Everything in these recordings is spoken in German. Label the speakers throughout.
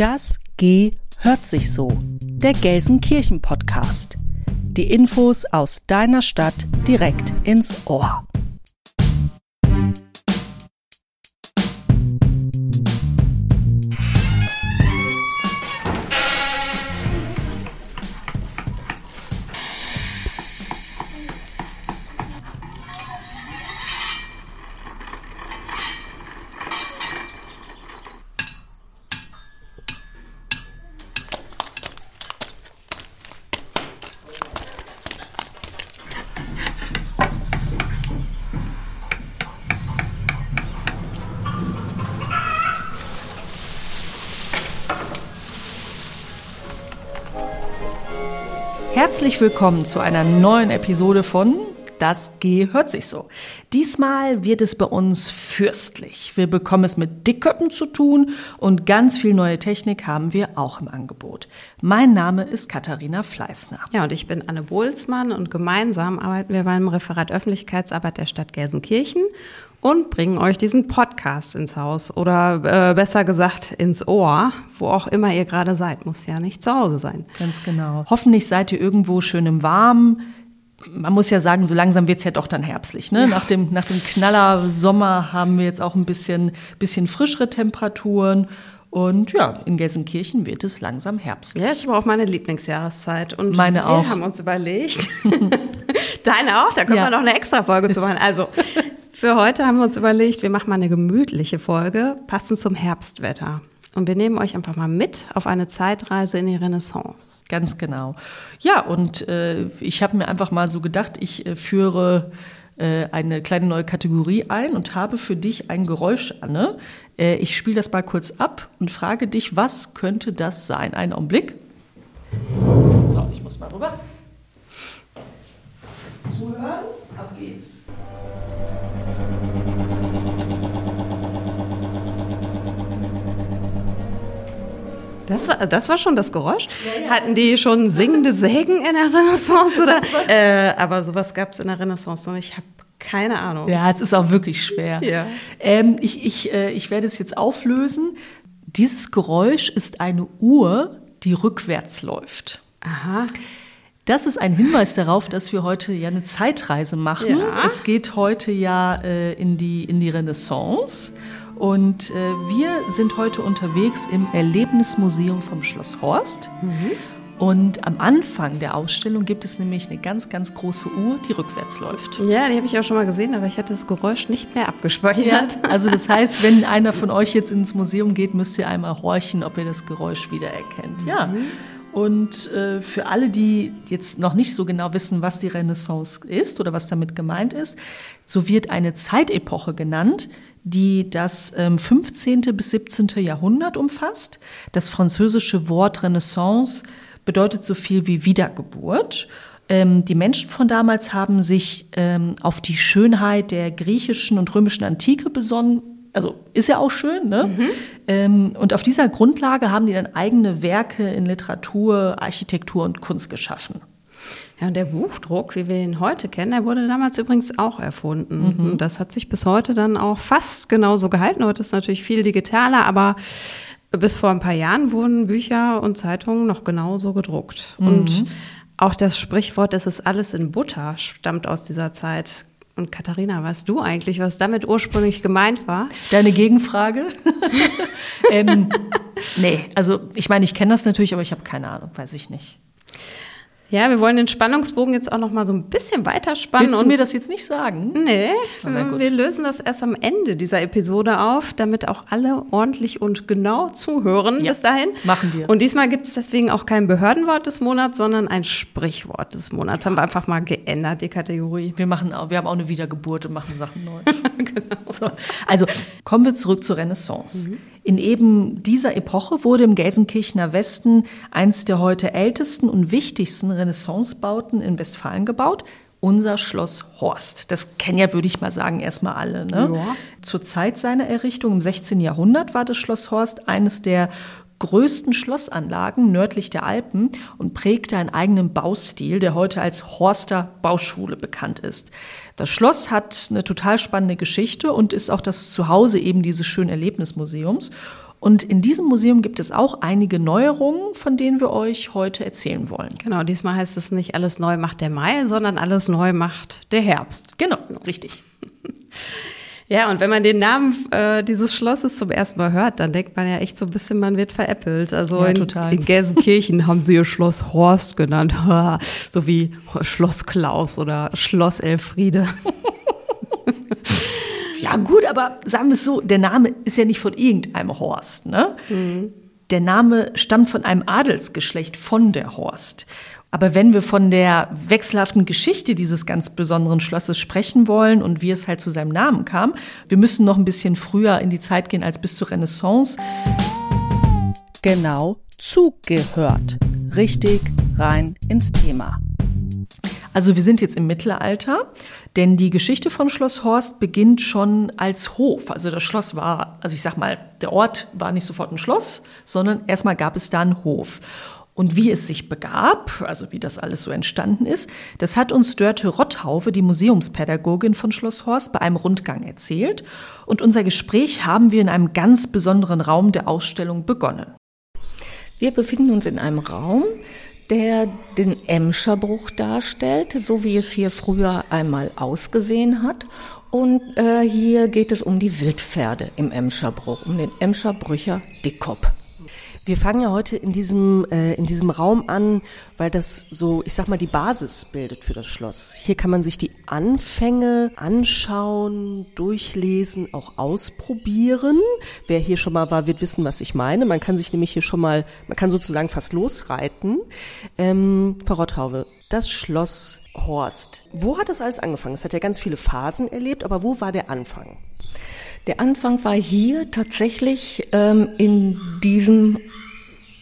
Speaker 1: Das G hört sich so. Der Gelsenkirchen Podcast. Die Infos aus deiner Stadt direkt ins Ohr. Willkommen zu einer neuen Episode von Das G hört sich so. Diesmal wird es bei uns fürstlich. Wir bekommen es mit Dickköppen zu tun und ganz viel neue Technik haben wir auch im Angebot. Mein Name ist Katharina Fleißner.
Speaker 2: Ja, und ich bin Anne Bohlsmann und gemeinsam arbeiten wir beim Referat Öffentlichkeitsarbeit der Stadt Gelsenkirchen und bringen euch diesen Podcast ins Haus oder äh, besser gesagt ins Ohr, wo auch immer ihr gerade seid. Muss ja nicht zu Hause sein.
Speaker 1: Ganz genau. Hoffentlich seid ihr irgendwo schön im Warmen. Man muss ja sagen, so langsam wird es ja doch dann herbstlich. Ne? Ja. Nach, dem, nach dem Knaller Sommer haben wir jetzt auch ein bisschen, bisschen frischere Temperaturen. Und ja, in Gelsenkirchen wird es langsam herbstlich.
Speaker 2: Ja, ich habe auch meine Lieblingsjahreszeit. Und
Speaker 1: meine
Speaker 2: wir
Speaker 1: auch.
Speaker 2: haben uns überlegt. Deine auch, da können ja. wir noch eine extra Folge zu machen. Also, für heute haben wir uns überlegt, wir machen mal eine gemütliche Folge, passend zum Herbstwetter. Und wir nehmen euch einfach mal mit auf eine Zeitreise in die Renaissance.
Speaker 1: Ganz genau. Ja, und äh, ich habe mir einfach mal so gedacht, ich äh, führe äh, eine kleine neue Kategorie ein und habe für dich ein Geräusch, Anne. Äh, ich spiele das mal kurz ab und frage dich, was könnte das sein? Einen Augenblick. So, ich muss mal rüber. Zuhören, ab geht's.
Speaker 2: Das war, das war schon das Geräusch? Ja, ja, Hatten die schon singende Sägen in der Renaissance? Oder? Äh, aber sowas gab es in der Renaissance noch. Ich habe keine Ahnung.
Speaker 1: Ja, es ist auch wirklich schwer. Ja. Ähm, ich, ich, äh, ich werde es jetzt auflösen. Dieses Geräusch ist eine Uhr, die rückwärts läuft.
Speaker 2: Aha.
Speaker 1: Das ist ein Hinweis darauf, dass wir heute ja eine Zeitreise machen.
Speaker 2: Ja.
Speaker 1: Es geht heute ja äh, in, die, in die Renaissance. Und äh, wir sind heute unterwegs im Erlebnismuseum vom Schloss Horst. Mhm. Und am Anfang der Ausstellung gibt es nämlich eine ganz, ganz große Uhr, die rückwärts läuft.
Speaker 2: Ja, die habe ich auch schon mal gesehen, aber ich hatte das Geräusch nicht mehr abgespeichert. Ja,
Speaker 1: also das heißt, wenn einer von euch jetzt ins Museum geht, müsst ihr einmal horchen, ob ihr das Geräusch wiedererkennt. Mhm. Ja. Und äh, für alle, die jetzt noch nicht so genau wissen, was die Renaissance ist oder was damit gemeint ist, so wird eine Zeitepoche genannt, die das ähm, 15. bis 17. Jahrhundert umfasst. Das französische Wort Renaissance bedeutet so viel wie Wiedergeburt. Ähm, die Menschen von damals haben sich ähm, auf die Schönheit der griechischen und römischen Antike besonnen. Also ist ja auch schön, ne? Mhm. Ähm, und auf dieser Grundlage haben die dann eigene Werke in Literatur, Architektur und Kunst geschaffen.
Speaker 2: Ja, und der Buchdruck, wie wir ihn heute kennen, der wurde damals übrigens auch erfunden. Mhm. Und das hat sich bis heute dann auch fast genauso gehalten. Heute ist natürlich viel digitaler, aber bis vor ein paar Jahren wurden Bücher und Zeitungen noch genauso gedruckt. Mhm. Und auch das Sprichwort, es ist alles in Butter, stammt aus dieser Zeit. Und Katharina, weißt du eigentlich, was damit ursprünglich gemeint war?
Speaker 1: Deine Gegenfrage? ähm, nee, also ich meine, ich kenne das natürlich, aber ich habe keine Ahnung, weiß ich nicht.
Speaker 2: Ja, wir wollen den Spannungsbogen jetzt auch noch mal so ein bisschen weiterspannen.
Speaker 1: Willst du mir das jetzt nicht sagen?
Speaker 2: Nee, wir lösen das erst am Ende dieser Episode auf, damit auch alle ordentlich und genau zuhören ja, bis dahin.
Speaker 1: Machen wir.
Speaker 2: Und diesmal gibt es deswegen auch kein Behördenwort des Monats, sondern ein Sprichwort des Monats. Haben wir einfach mal geändert, die Kategorie.
Speaker 1: Wir, machen auch, wir haben auch eine Wiedergeburt und machen Sachen neu. genau. So. Also kommen wir zurück zur Renaissance. Mhm. In eben dieser Epoche wurde im Gelsenkirchener Westen eins der heute ältesten und wichtigsten Renaissancebauten in Westfalen gebaut, unser Schloss Horst. Das kennen ja, würde ich mal sagen, erstmal alle. Ne? Ja. Zur Zeit seiner Errichtung im 16. Jahrhundert war das Schloss Horst eines der größten Schlossanlagen nördlich der Alpen und prägte einen eigenen Baustil, der heute als Horster Bauschule bekannt ist. Das Schloss hat eine total spannende Geschichte und ist auch das Zuhause eben dieses schönen Erlebnismuseums. Und in diesem Museum gibt es auch einige Neuerungen, von denen wir euch heute erzählen wollen.
Speaker 2: Genau, diesmal heißt es nicht alles neu macht der Mai, sondern alles neu macht der Herbst.
Speaker 1: Genau, richtig.
Speaker 2: Ja, und wenn man den Namen äh, dieses Schlosses zum ersten Mal hört, dann denkt man ja echt so ein bisschen, man wird veräppelt. Also
Speaker 1: Ja,
Speaker 2: in,
Speaker 1: total.
Speaker 2: in Gelsenkirchen haben sie ihr Schloss Horst genannt, so wie Schloss Klaus oder Schloss Elfriede.
Speaker 1: Ja, gut, aber sagen wir es so, der Name ist ja nicht von irgendeinem Horst. Ne? Der Name stammt von einem Adelsgeschlecht von der Horst. Aber wenn wir von der wechselhaften Geschichte dieses ganz besonderen Schlosses sprechen wollen und wie es halt zu seinem Namen kam, wir müssen noch ein bisschen früher in die Zeit gehen als bis zur Renaissance.
Speaker 3: Genau zugehört. Richtig rein ins Thema.
Speaker 1: Also wir sind jetzt im Mittelalter, denn die Geschichte von Schloss Horst beginnt schon als Hof. Also das Schloss war, also ich sag mal, der Ort war nicht sofort ein Schloss, sondern erstmal gab es da einen Hof. Und wie es sich begab, also wie das alles so entstanden ist, das hat uns Dörte Rotthaufe, die Museumspädagogin von Schloss Horst, bei einem Rundgang erzählt. Und unser Gespräch haben wir in einem ganz besonderen Raum der Ausstellung begonnen.
Speaker 4: Wir befinden uns in einem Raum, der den Emscherbruch darstellt, so wie es hier früher einmal ausgesehen hat. Und äh, hier geht es um die Wildpferde im Emscherbruch, um den Emscherbrücher Dickkop.
Speaker 5: Wir fangen ja heute in diesem, äh, in diesem Raum an, weil das so, ich sag mal, die Basis bildet für das Schloss. Hier kann man sich die Anfänge anschauen, durchlesen, auch ausprobieren. Wer hier schon mal war, wird wissen, was ich meine. Man kann sich nämlich hier schon mal, man kann sozusagen fast losreiten. Ähm, Frau Rotthauwe, das Schloss Horst. Wo hat das alles angefangen? Es hat ja ganz viele Phasen erlebt, aber wo war der Anfang?
Speaker 4: Der Anfang war hier tatsächlich ähm, in diesem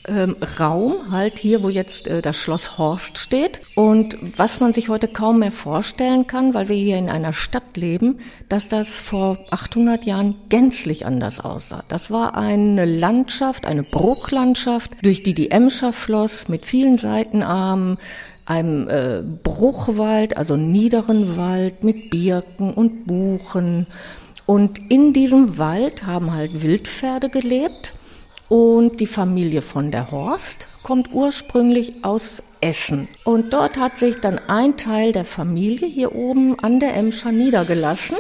Speaker 4: ähm, Raum, halt hier, wo jetzt äh, das Schloss Horst steht. Und was man sich heute kaum mehr vorstellen kann, weil wir hier in einer Stadt leben, dass das vor 800 Jahren gänzlich anders aussah. Das war eine Landschaft, eine Bruchlandschaft, durch die die Emscher floss mit vielen Seitenarmen, einem äh, Bruchwald, also niederen Wald mit Birken und Buchen. Und in diesem Wald haben halt Wildpferde gelebt. Und die Familie von der Horst kommt ursprünglich aus Essen. Und dort hat sich dann ein Teil der Familie hier oben an der Emscher niedergelassen.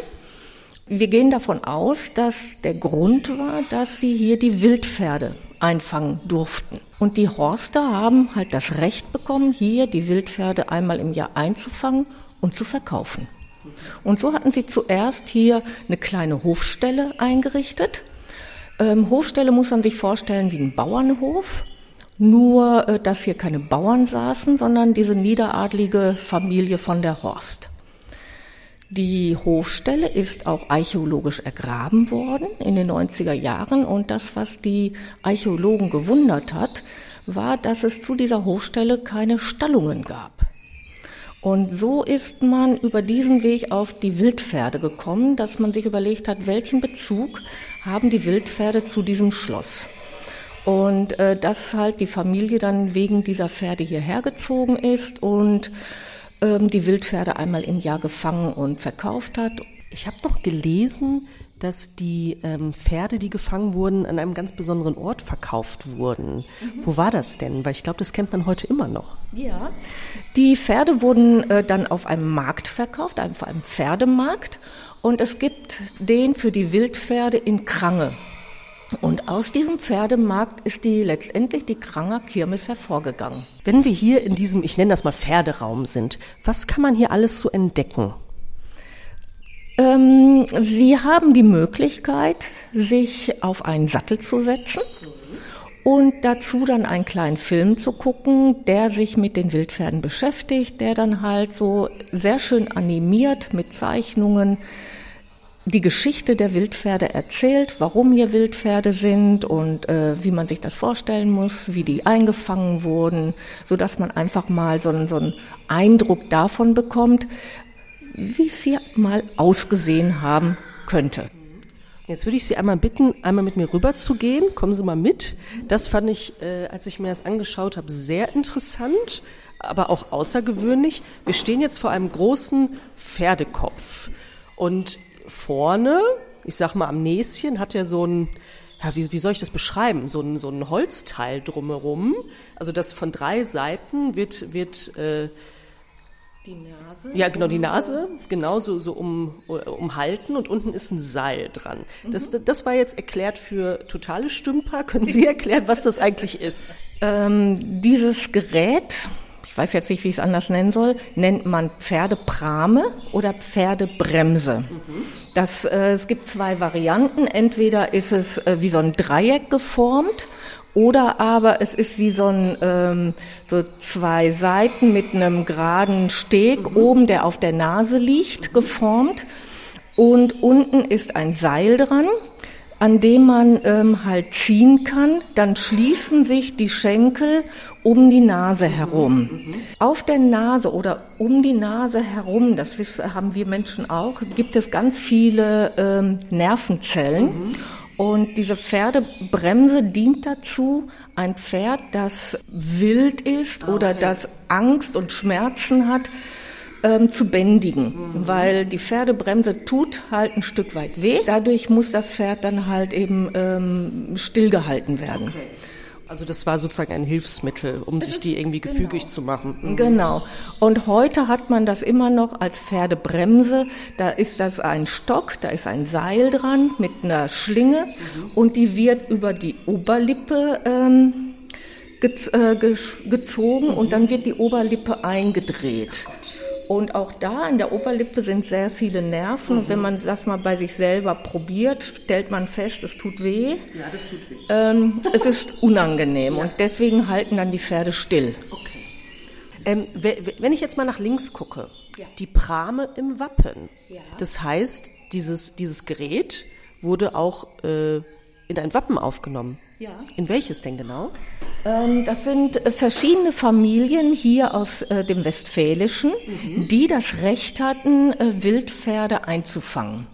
Speaker 4: Wir gehen davon aus, dass der Grund war, dass sie hier die Wildpferde einfangen durften. Und die Horster haben halt das Recht bekommen, hier die Wildpferde einmal im Jahr einzufangen und zu verkaufen. Und so hatten sie zuerst hier eine kleine Hofstelle eingerichtet. Ähm, Hofstelle muss man sich vorstellen wie ein Bauernhof. Nur, äh, dass hier keine Bauern saßen, sondern diese niederadlige Familie von der Horst. Die Hofstelle ist auch archäologisch ergraben worden in den 90er Jahren und das, was die Archäologen gewundert hat, war, dass es zu dieser Hofstelle keine Stallungen gab. Und so ist man über diesen Weg auf die Wildpferde gekommen, dass man sich überlegt hat, welchen Bezug haben die Wildpferde zu diesem Schloss. Und äh, dass halt die Familie dann wegen dieser Pferde hierher gezogen ist und ähm, die Wildpferde einmal im Jahr gefangen und verkauft hat.
Speaker 5: Ich habe noch gelesen, dass die ähm, Pferde, die gefangen wurden, an einem ganz besonderen Ort verkauft wurden. Wo war das denn? Weil ich glaube, das kennt man heute immer noch.
Speaker 4: Ja. Die Pferde wurden äh, dann auf einem Markt verkauft, auf einem Pferdemarkt. Und es gibt den für die Wildpferde in Krange. Und aus diesem Pferdemarkt ist die letztendlich die Kranger Kirmes hervorgegangen.
Speaker 5: Wenn wir hier in diesem, ich nenne das mal Pferderaum sind, was kann man hier alles so entdecken?
Speaker 4: Ähm, Sie haben die Möglichkeit, sich auf einen Sattel zu setzen und dazu dann einen kleinen Film zu gucken, der sich mit den Wildpferden beschäftigt, der dann halt so sehr schön animiert mit Zeichnungen die Geschichte der Wildpferde erzählt, warum hier Wildpferde sind und äh, wie man sich das vorstellen muss, wie die eingefangen wurden, so dass man einfach mal so einen, so einen Eindruck davon bekommt, wie es hier mal ausgesehen haben könnte.
Speaker 5: Jetzt würde ich Sie einmal bitten, einmal mit mir rüber zu gehen. Kommen Sie mal mit. Das fand ich, äh, als ich mir das angeschaut habe, sehr interessant, aber auch außergewöhnlich. Wir stehen jetzt vor einem großen Pferdekopf und vorne, ich sag mal am Näschen, hat er so ein ja, wie, wie soll ich das beschreiben? So ein, so ein Holzteil drumherum. Also das von drei Seiten wird, wird äh,
Speaker 4: Die Nase.
Speaker 5: ja, genau, die Nase, genau so, so um, umhalten und unten ist ein Seil dran. Das, das war jetzt erklärt für totale Stümper. Können Sie erklären, was das eigentlich ist?
Speaker 4: Ähm, dieses Gerät, ich weiß jetzt nicht, wie ich es anders nennen soll, nennt man Pferdeprame oder Pferdebremse. Das, äh, es gibt zwei Varianten. Entweder ist es äh, wie so ein Dreieck geformt oder aber es ist wie so ein ähm, so zwei Seiten mit einem geraden Steg oben, der auf der Nase liegt, geformt. Und unten ist ein Seil dran, an dem man ähm, halt ziehen kann. Dann schließen sich die Schenkel um die Nase herum. Auf der Nase oder um die Nase herum, das haben wir Menschen auch, gibt es ganz viele ähm, Nervenzellen. Und diese Pferdebremse dient dazu, ein Pferd, das wild ist oder das Angst und Schmerzen hat, ähm, zu bändigen, weil die Pferdebremse tut halt ein Stück weit weh. Dadurch muss das Pferd dann halt eben ähm, stillgehalten werden.
Speaker 5: Also das war sozusagen ein Hilfsmittel, um sich die irgendwie gefügig zu machen. Mhm.
Speaker 4: Genau. Und heute hat man das immer noch als Pferdebremse. Da ist das ein Stock, da ist ein Seil dran mit einer Schlinge und die wird über die Oberlippe ähm, gez äh, gezogen und dann wird die Oberlippe eingedreht. Und auch da in der Oberlippe sind sehr viele Nerven. Und wenn man das mal bei sich selber probiert, stellt man fest, es tut weh. Ja, das tut weh. Ähm, es ist unangenehm und deswegen halten dann die Pferde still.
Speaker 5: Okay. Ähm, we- we- wenn ich jetzt mal nach links gucke, die Prame im Wappen. Das heißt, dieses, dieses Gerät wurde auch äh, in ein Wappen aufgenommen.
Speaker 4: Ja.
Speaker 5: In welches denn genau?
Speaker 4: Ähm, das sind äh, verschiedene Familien hier aus äh, dem Westfälischen, die das Recht hatten, äh, Wildpferde einzufangen.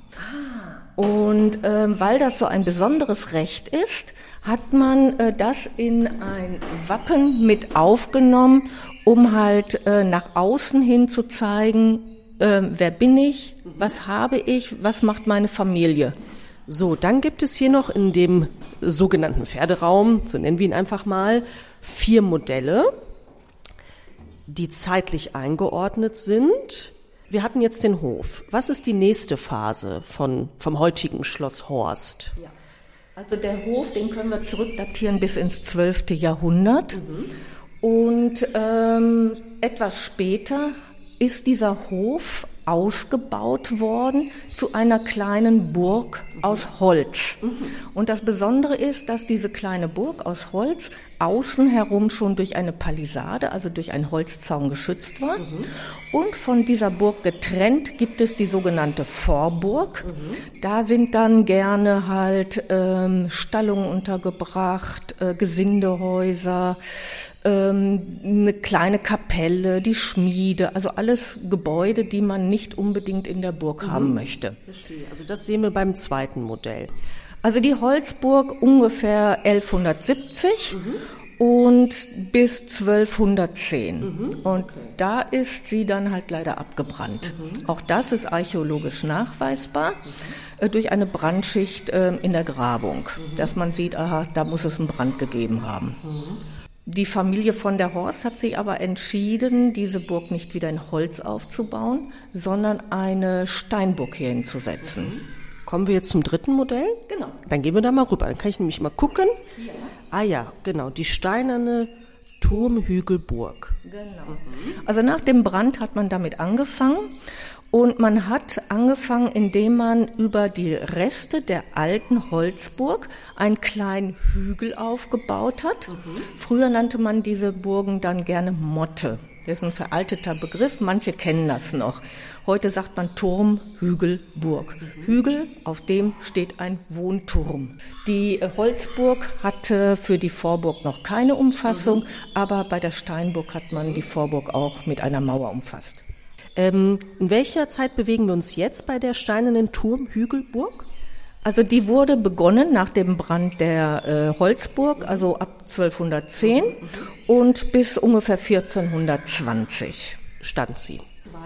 Speaker 4: Und ähm, weil das so ein besonderes Recht ist, hat man das in ein Wappen mit aufgenommen, um halt nach außen hin zu zeigen, äh, wer bin ich, was habe ich, was macht meine Familie.
Speaker 5: So, dann gibt es hier noch in dem sogenannten Pferderaum, so nennen wir ihn einfach mal, vier Modelle, die zeitlich eingeordnet sind. Wir hatten jetzt den Hof. Was ist die nächste Phase von, vom heutigen Schloss Horst?
Speaker 4: Also der Hof, den können wir zurückdatieren bis ins 12. Jahrhundert. Und ähm, etwas später ist dieser Hof ausgebaut worden zu einer kleinen Burg aus Holz. Und das Besondere ist, dass diese kleine Burg aus Holz außen herum schon durch eine Palisade, also durch einen Holzzaun geschützt war. Und von dieser Burg getrennt gibt es die sogenannte Vorburg. Da sind dann gerne halt ähm, Stallungen untergebracht, äh, Gesindehäuser, ähm, eine kleine Kapelle, die Schmiede, also alles Gebäude, die man nicht unbedingt in der Burg haben möchte.
Speaker 5: Verstehe. Also das sehen wir beim zweiten Modell.
Speaker 4: Also die Holzburg ungefähr 1170 und bis 1210. Und da ist sie dann halt leider abgebrannt. Auch das ist archäologisch nachweisbar äh, durch eine Brandschicht äh, in der Grabung, dass man sieht, aha, da muss es einen Brand gegeben haben. Die Familie von der Horst hat sich aber entschieden, diese Burg nicht wieder in Holz aufzubauen, sondern eine Steinburg hier hinzusetzen.
Speaker 5: Kommen wir jetzt zum dritten Modell?
Speaker 4: Genau.
Speaker 5: Dann gehen wir da mal rüber. Dann kann ich nämlich mal gucken. Ah ja, genau, die steinerne Turmhügelburg.
Speaker 4: Genau. Also nach dem Brand hat man damit angefangen und man hat angefangen, indem man über die Reste der alten Holzburg einen kleinen Hügel aufgebaut hat. Früher nannte man diese Burgen dann gerne Motte. Das ist ein veralteter Begriff, manche kennen das noch. Heute sagt man Turm, Hügel, Burg. Hügel, auf dem steht ein Wohnturm. Die Holzburg hatte für die Vorburg noch keine Umfassung, aber bei der Steinburg hat man die Vorburg auch mit einer Mauer umfasst.
Speaker 5: Ähm, in welcher Zeit bewegen wir uns jetzt bei der steinernen Turmhügelburg?
Speaker 4: Also die wurde begonnen nach dem Brand der äh, Holzburg, also ab 1210 und bis ungefähr 1420.
Speaker 5: stand sie.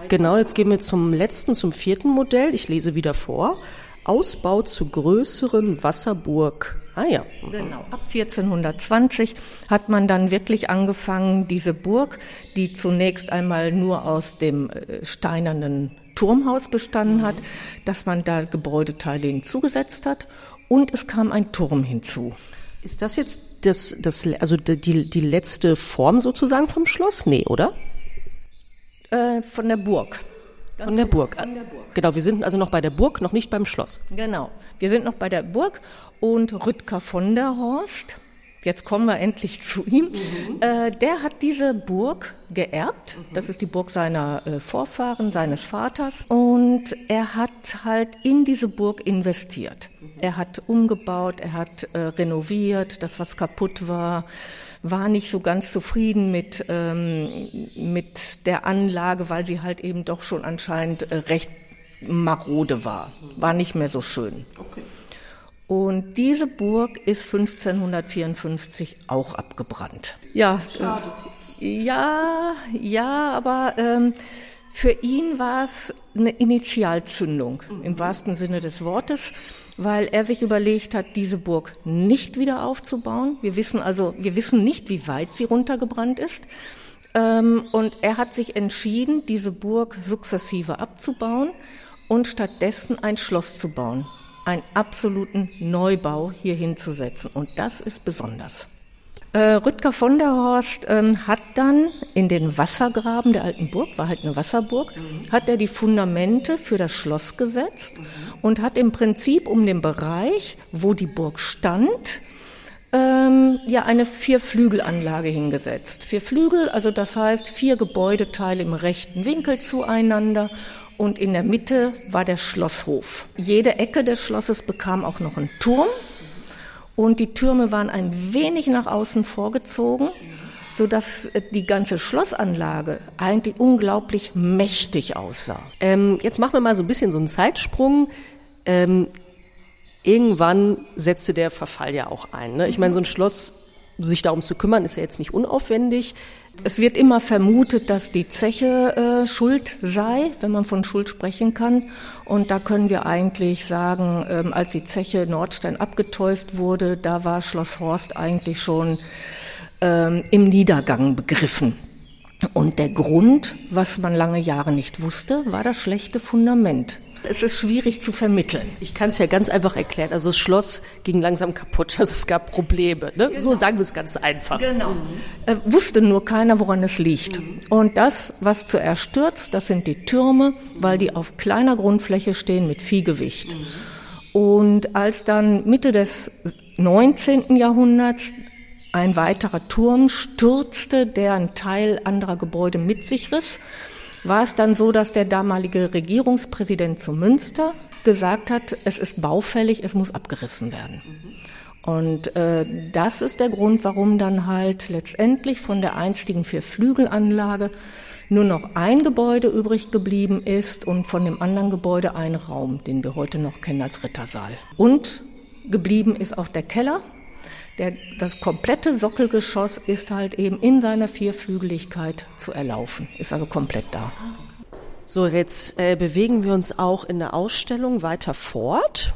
Speaker 5: Genau, jetzt gehen wir zum letzten, zum vierten Modell. Ich lese wieder vor. Ausbau zur größeren Wasserburg Ah ja.
Speaker 4: Genau. Ab 1420 hat man dann wirklich angefangen, diese Burg, die zunächst einmal nur aus dem äh, steinernen Turmhaus bestanden hat, dass man da Gebäudeteile hinzugesetzt hat und es kam ein Turm hinzu.
Speaker 5: Ist das jetzt das, das also die, die letzte Form sozusagen vom Schloss? Nee, oder?
Speaker 4: Äh, von der Burg.
Speaker 5: Von der, Burg. von der Burg. Genau, wir sind also noch bei der Burg, noch nicht beim Schloss.
Speaker 4: Genau, wir sind noch bei der Burg und Rüdger von der Horst, jetzt kommen wir endlich zu ihm, mhm. äh, der hat diese Burg geerbt. Mhm. Das ist die Burg seiner äh, Vorfahren, seines Vaters. Und er hat halt in diese Burg investiert. Mhm. Er hat umgebaut, er hat äh, renoviert, das, was kaputt war war nicht so ganz zufrieden mit, ähm, mit der Anlage, weil sie halt eben doch schon anscheinend äh, recht marode war. War nicht mehr so schön. Okay. Und diese Burg ist 1554 auch abgebrannt. Ja, Schade. Äh, ja, ja, aber ähm, für ihn war es eine Initialzündung mhm. im wahrsten Sinne des Wortes weil er sich überlegt hat, diese Burg nicht wieder aufzubauen. Wir wissen also, wir wissen nicht, wie weit sie runtergebrannt ist. Ähm, und er hat sich entschieden, diese Burg sukzessive abzubauen und stattdessen ein Schloss zu bauen, einen absoluten Neubau hier hinzusetzen. Und das ist besonders. Äh, Rüdger von der Horst ähm, hat dann in den Wassergraben der alten Burg, war halt eine Wasserburg, mhm. hat er die Fundamente für das Schloss gesetzt mhm. und hat im Prinzip um den Bereich, wo die Burg stand, ähm, ja eine Vierflügelanlage hingesetzt. Vier Flügel, also das heißt vier Gebäudeteile im rechten Winkel zueinander und in der Mitte war der Schlosshof. Jede Ecke des Schlosses bekam auch noch einen Turm und die Türme waren ein wenig nach außen vorgezogen, so dass äh, die ganze Schlossanlage eigentlich unglaublich mächtig aussah.
Speaker 5: Ähm, jetzt machen wir mal so ein bisschen so einen Zeitsprung. Ähm, irgendwann setzte der Verfall ja auch ein. Ne? Ich meine, so ein Schloss, sich darum zu kümmern, ist ja jetzt nicht unaufwendig.
Speaker 4: Es wird immer vermutet, dass die Zeche äh, schuld sei, wenn man von Schuld sprechen kann. Und da können wir eigentlich sagen, ähm, als die Zeche Nordstein abgetäuft wurde, da war Schloss Horst eigentlich schon ähm, im Niedergang begriffen. Und der Grund, was man lange Jahre nicht wusste, war das schlechte Fundament. Es ist schwierig zu vermitteln.
Speaker 5: Ich kann es ja ganz einfach erklären. Also das Schloss ging langsam kaputt, also es gab Probleme. Ne? Genau. So sagen wir es ganz einfach.
Speaker 4: Genau. Mhm. Äh, wusste nur keiner, woran es liegt. Mhm. Und das, was zuerst stürzt, das sind die Türme, weil die auf kleiner Grundfläche stehen mit Viehgewicht. Mhm. Und als dann Mitte des 19. Jahrhunderts ein weiterer Turm stürzte, der einen Teil anderer Gebäude mit sich riss, war es dann so, dass der damalige Regierungspräsident zu Münster gesagt hat, es ist baufällig, es muss abgerissen werden. Und äh, das ist der Grund, warum dann halt letztendlich von der einstigen Vierflügelanlage nur noch ein Gebäude übrig geblieben ist und von dem anderen Gebäude ein Raum, den wir heute noch kennen als Rittersaal. Und geblieben ist auch der Keller, der, das komplette Sockelgeschoss ist halt eben in seiner Vierflügeligkeit zu erlaufen, ist also komplett da.
Speaker 5: So, jetzt äh, bewegen wir uns auch in der Ausstellung weiter fort.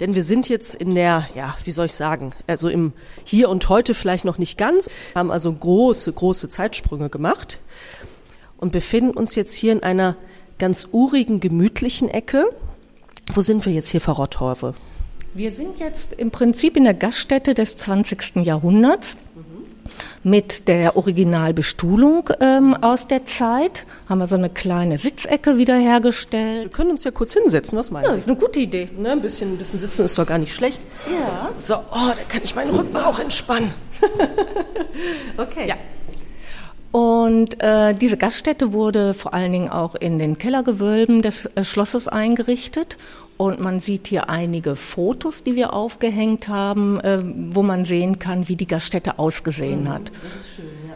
Speaker 5: Denn wir sind jetzt in der, ja, wie soll ich sagen, also im Hier und Heute vielleicht noch nicht ganz, haben also große, große Zeitsprünge gemacht und befinden uns jetzt hier in einer ganz urigen, gemütlichen Ecke. Wo sind wir jetzt hier, Frau Rotthäufe?
Speaker 4: Wir sind jetzt im Prinzip in der Gaststätte des 20. Jahrhunderts. Mit der Originalbestuhlung ähm, aus der Zeit haben wir so eine kleine Sitzecke wiederhergestellt.
Speaker 5: Wir können uns ja kurz hinsetzen, was meinst
Speaker 4: du? Ja, ist eine gute Idee.
Speaker 5: Ne, ein, bisschen, ein bisschen sitzen ist doch gar nicht schlecht.
Speaker 4: Ja.
Speaker 5: So, oh, da kann ich meinen Rücken auch entspannen.
Speaker 4: okay. Ja. Und äh, diese Gaststätte wurde vor allen Dingen auch in den Kellergewölben des äh, Schlosses eingerichtet. Und man sieht hier einige Fotos, die wir aufgehängt haben, äh, wo man sehen kann, wie die Gaststätte ausgesehen mhm, hat. Schön, ja.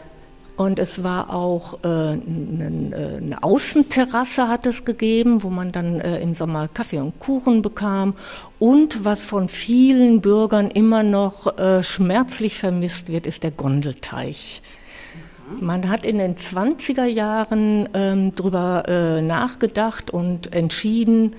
Speaker 4: Und es war auch äh, eine, äh, eine Außenterrasse hat es gegeben, wo man dann äh, im Sommer Kaffee und Kuchen bekam. Und was von vielen Bürgern immer noch äh, schmerzlich vermisst wird, ist der Gondelteich. Man hat in den 20er Jahren ähm, drüber äh, nachgedacht und entschieden,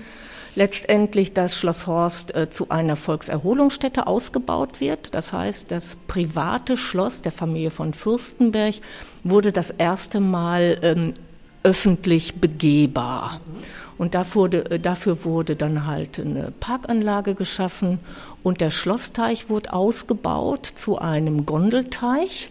Speaker 4: letztendlich das Schloss Horst äh, zu einer Volkserholungsstätte ausgebaut wird. Das heißt, das private Schloss der Familie von Fürstenberg wurde das erste Mal ähm, öffentlich begehbar. Und dafür äh, dafür wurde dann halt eine Parkanlage geschaffen und der Schlossteich wurde ausgebaut zu einem Gondelteich.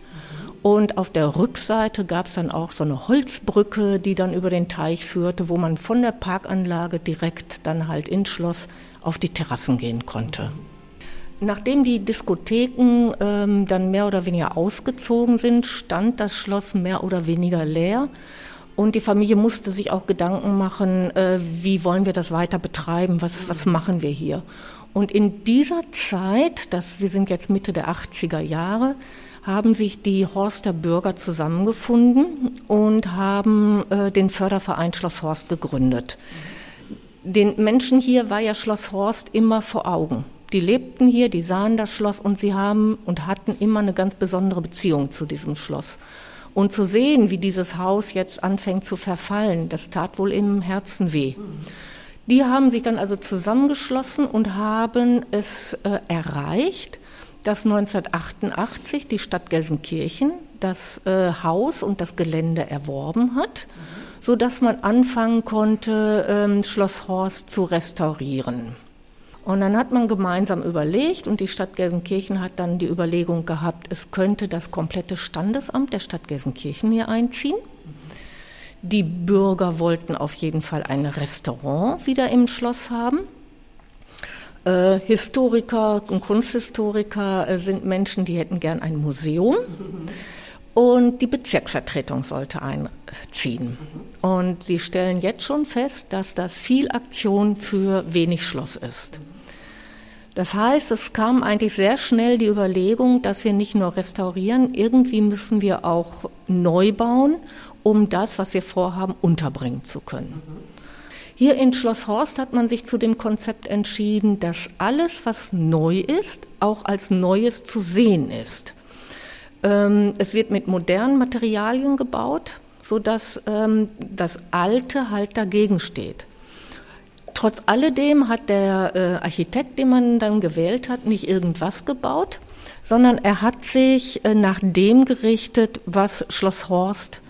Speaker 4: Und auf der Rückseite gab es dann auch so eine Holzbrücke, die dann über den Teich führte, wo man von der Parkanlage direkt dann halt ins Schloss auf die Terrassen gehen konnte. Nachdem die Diskotheken ähm, dann mehr oder weniger ausgezogen sind, stand das Schloss mehr oder weniger leer. Und die Familie musste sich auch Gedanken machen, äh, wie wollen wir das weiter betreiben, was, was machen wir hier. Und in dieser Zeit, das, wir sind jetzt Mitte der 80er Jahre, haben sich die Horster Bürger zusammengefunden und haben äh, den Förderverein Schloss Horst gegründet. Den Menschen hier war ja Schloss Horst immer vor Augen. Die lebten hier, die sahen das Schloss und sie haben und hatten immer eine ganz besondere Beziehung zu diesem Schloss. Und zu sehen, wie dieses Haus jetzt anfängt zu verfallen, das tat wohl im Herzen weh. Die haben sich dann also zusammengeschlossen und haben es äh, erreicht, dass 1988 die Stadt Gelsenkirchen das äh, Haus und das Gelände erworben hat, mhm. so dass man anfangen konnte, ähm, Schloss Horst zu restaurieren. Und dann hat man gemeinsam überlegt und die Stadt Gelsenkirchen hat dann die Überlegung gehabt, es könnte das komplette Standesamt der Stadt Gelsenkirchen hier einziehen. Die Bürger wollten auf jeden Fall ein Restaurant wieder im Schloss haben. Äh, Historiker und Kunsthistoriker äh, sind Menschen, die hätten gern ein Museum. Und die Bezirksvertretung sollte einziehen. Und sie stellen jetzt schon fest, dass das viel Aktion für wenig Schloss ist. Das heißt, es kam eigentlich sehr schnell die Überlegung, dass wir nicht nur restaurieren, irgendwie müssen wir auch neu bauen, um das, was wir vorhaben, unterbringen zu können. Hier in Schloss Horst hat man sich zu dem Konzept entschieden, dass alles, was neu ist, auch als Neues zu sehen ist. Ähm, es wird mit modernen Materialien gebaut, sodass ähm, das Alte halt dagegen steht. Trotz alledem hat der äh, Architekt, den man dann gewählt hat, nicht irgendwas gebaut, sondern er hat sich äh, nach dem gerichtet, was Schloss Horst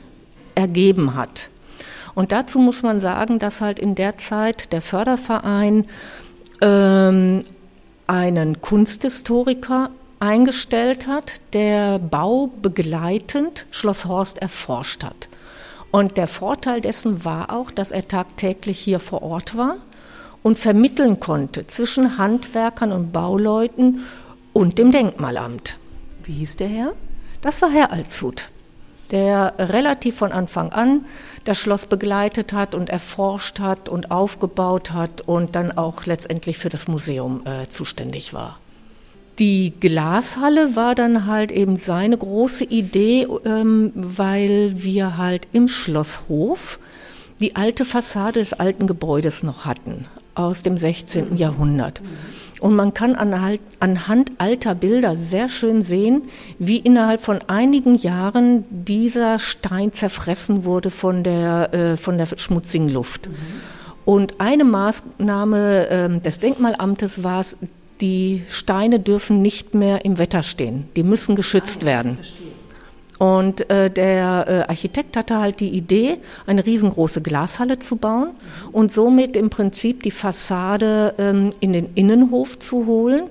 Speaker 4: ergeben hat. Und dazu muss man sagen, dass halt in der Zeit der Förderverein ähm, einen Kunsthistoriker eingestellt hat, der baubegleitend Schloss Horst erforscht hat. Und der Vorteil dessen war auch, dass er tagtäglich hier vor Ort war und vermitteln konnte zwischen Handwerkern und Bauleuten und dem Denkmalamt.
Speaker 5: Wie hieß der Herr?
Speaker 4: Das war Herr Alshut der relativ von Anfang an das Schloss begleitet hat und erforscht hat und aufgebaut hat und dann auch letztendlich für das Museum äh, zuständig war. Die Glashalle war dann halt eben seine große Idee, ähm, weil wir halt im Schlosshof die alte Fassade des alten Gebäudes noch hatten aus dem 16. Jahrhundert. Und man kann anhand alter Bilder sehr schön sehen, wie innerhalb von einigen Jahren dieser Stein zerfressen wurde von der, äh, von der schmutzigen Luft. Mhm. Und eine Maßnahme äh, des Denkmalamtes war es, die Steine dürfen nicht mehr im Wetter stehen. Die müssen geschützt ah, werden. Verstehe. Und äh, der äh, Architekt hatte halt die Idee, eine riesengroße Glashalle zu bauen und somit im Prinzip die Fassade ähm, in den Innenhof zu holen.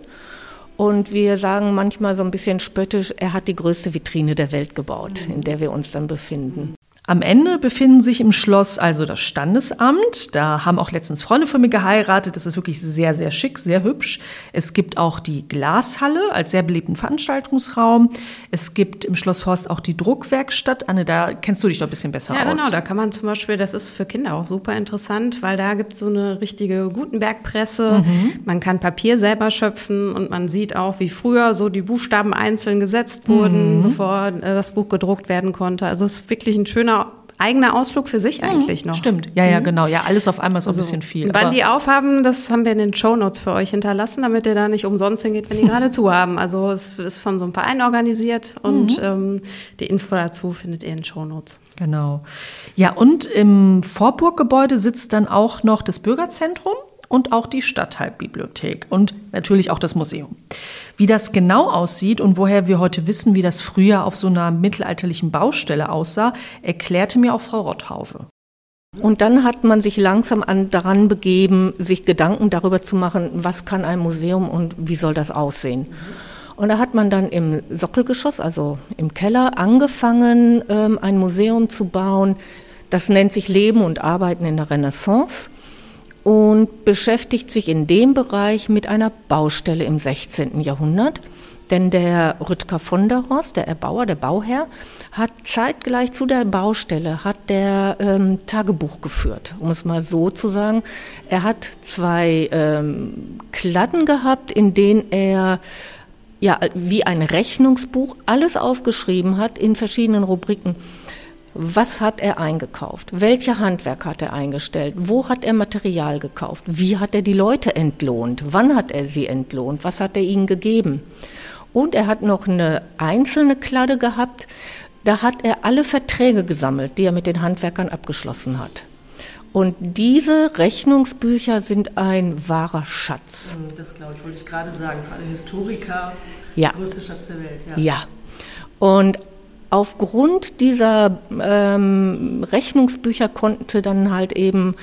Speaker 4: Und wir sagen manchmal so ein bisschen spöttisch, er hat die größte Vitrine der Welt gebaut, in der wir uns dann befinden.
Speaker 1: Am Ende befinden sich im Schloss also das Standesamt. Da haben auch letztens Freunde von mir geheiratet. Das ist wirklich sehr, sehr schick, sehr hübsch. Es gibt auch die Glashalle als sehr beliebten Veranstaltungsraum. Es gibt im Schloss Horst auch die Druckwerkstatt. Anne, da kennst du dich doch ein bisschen besser
Speaker 2: ja,
Speaker 1: aus.
Speaker 2: Ja, genau. Da kann man zum Beispiel, das ist für Kinder auch super interessant, weil da gibt es so eine richtige Gutenbergpresse. Mhm. Man kann Papier selber schöpfen und man sieht auch, wie früher so die Buchstaben einzeln gesetzt wurden, mhm. bevor äh, das Buch gedruckt werden konnte. Also es ist wirklich ein schöner eigener Ausflug für sich eigentlich noch.
Speaker 1: Stimmt, ja, ja, mhm. genau. Ja, alles auf einmal ist also, ein bisschen viel.
Speaker 2: Wann die aufhaben, das haben wir in den Show Notes für euch hinterlassen, damit ihr da nicht umsonst hingeht, wenn die gerade zu haben. Also es ist von so einem Verein organisiert und mhm. ähm, die Info dazu findet ihr in den Show Notes.
Speaker 1: Genau. Ja, und im Vorburggebäude sitzt dann auch noch das Bürgerzentrum. Und auch die Stadtteilbibliothek und natürlich auch das Museum. Wie das genau aussieht und woher wir heute wissen, wie das früher auf so einer mittelalterlichen Baustelle aussah, erklärte mir auch Frau Rotthaufe.
Speaker 4: Und dann hat man sich langsam an, daran begeben, sich Gedanken darüber zu machen, was kann ein Museum und wie soll das aussehen. Und da hat man dann im Sockelgeschoss, also im Keller, angefangen, ähm, ein Museum zu bauen. Das nennt sich Leben und Arbeiten in der Renaissance und beschäftigt sich in dem Bereich mit einer Baustelle im 16. Jahrhundert. Denn der Rüttger von der Ross, der Erbauer, der Bauherr, hat zeitgleich zu der Baustelle hat der ähm, Tagebuch geführt, um es mal so zu sagen. Er hat zwei ähm, Kladden gehabt, in denen er ja wie ein Rechnungsbuch alles aufgeschrieben hat in verschiedenen Rubriken. Was hat er eingekauft? Welche Handwerk hat er eingestellt? Wo hat er Material gekauft? Wie hat er die Leute entlohnt? Wann hat er sie entlohnt? Was hat er ihnen gegeben? Und er hat noch eine einzelne Kladde gehabt. Da hat er alle Verträge gesammelt, die er mit den Handwerkern abgeschlossen hat. Und diese Rechnungsbücher sind ein wahrer Schatz.
Speaker 1: Hm, das glaube ich, wollte ich gerade sagen. Für alle Historiker,
Speaker 4: ja.
Speaker 1: der größte Schatz der Welt.
Speaker 4: Ja. ja. Und aufgrund dieser ähm, Rechnungsbücher konnte dann halt eben